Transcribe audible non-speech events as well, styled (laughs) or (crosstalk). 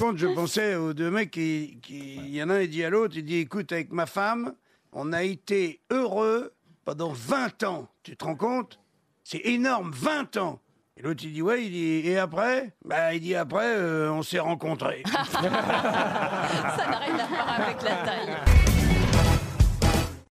raconte, je pensais aux deux mecs qui, qui- il y en a un, il dit à l'autre, il dit, écoute, avec ma femme, on a été heureux pendant 20 ans. Tu te rends compte? C'est énorme, 20 ans. Et l'autre, il dit, ouais, il dit, et après? Bah, il dit, après, euh, on s'est rencontrés. (laughs) (laughs) Ça n'a rien à voir avec la taille.